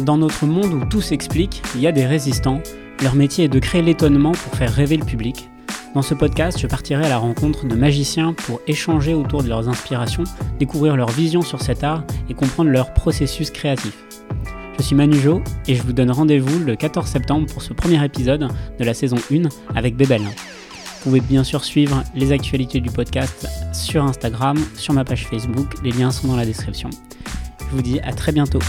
Dans notre monde où tout s'explique, il y a des résistants. Leur métier est de créer l'étonnement pour faire rêver le public. Dans ce podcast, je partirai à la rencontre de magiciens pour échanger autour de leurs inspirations, découvrir leur vision sur cet art et comprendre leur processus créatif. Je suis Manujo et je vous donne rendez-vous le 14 septembre pour ce premier épisode de la saison 1 avec Bébel. Vous pouvez bien sûr suivre les actualités du podcast sur Instagram, sur ma page Facebook, les liens sont dans la description. Je vous dis à très bientôt.